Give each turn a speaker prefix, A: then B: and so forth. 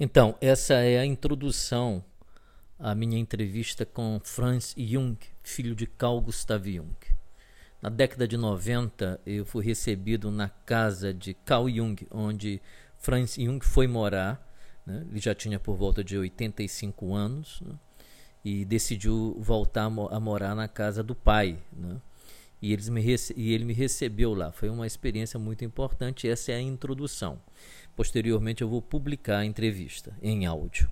A: Então, essa é a introdução à minha entrevista com Franz Jung, filho de Carl Gustav Jung. Na década de 90, eu fui recebido na casa de Carl Jung, onde Franz Jung foi morar. Né? Ele já tinha por volta de 85 anos né? e decidiu voltar a morar na casa do pai. Né? E, eles me e ele me recebeu lá. Foi uma experiência muito importante. Essa é a introdução. Posteriormente, eu vou publicar a entrevista em áudio.